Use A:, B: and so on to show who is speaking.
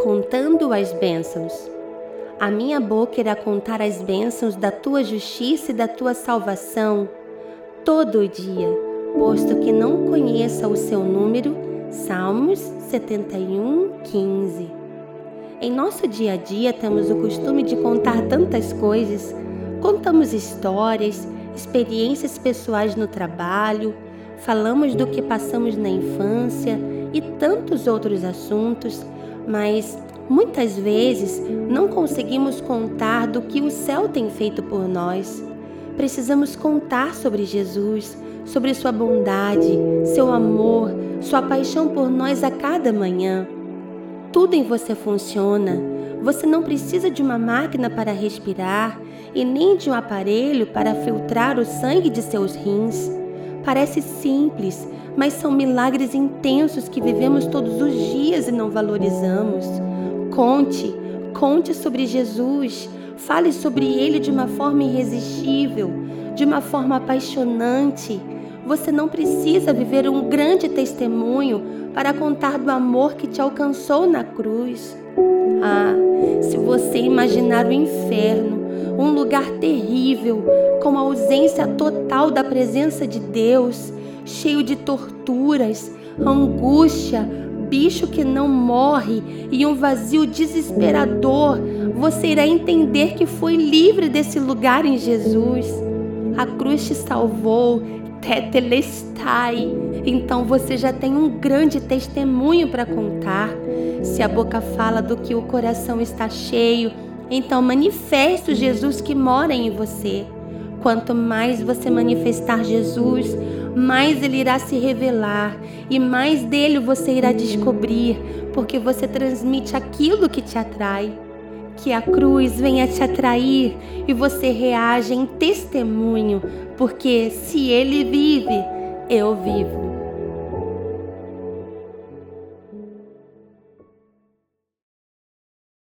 A: contando as bênçãos. A minha boca irá contar as bênçãos da tua justiça e da tua salvação todo dia, posto que não conheça o seu número. Salmos 71, 15. Em nosso dia a dia temos o costume de contar tantas coisas. Contamos histórias, experiências pessoais no trabalho, falamos do que passamos na infância e tantos outros assuntos, mas muitas vezes não conseguimos contar do que o céu tem feito por nós. Precisamos contar sobre Jesus, sobre sua bondade, seu amor, sua paixão por nós a cada manhã. Tudo em você funciona. Você não precisa de uma máquina para respirar e nem de um aparelho para filtrar o sangue de seus rins. Parece simples, mas são milagres intensos que vivemos todos os dias e não valorizamos. Conte, conte sobre Jesus. Fale sobre ele de uma forma irresistível, de uma forma apaixonante. Você não precisa viver um grande testemunho para contar do amor que te alcançou na cruz. Ah, se você imaginar o inferno, um lugar terrível, com a ausência total da presença de Deus, cheio de torturas, angústia, bicho que não morre e um vazio desesperador, você irá entender que foi livre desse lugar em Jesus. A cruz te salvou, tetelestai. Então você já tem um grande testemunho para contar. Se a boca fala do que o coração está cheio, então manifeste o Jesus que mora em você. Quanto mais você manifestar Jesus, mais ele irá se revelar e mais dele você irá descobrir, porque você transmite aquilo que te atrai. Que a cruz venha te atrair e você reage em testemunho, porque se ele vive, eu vivo.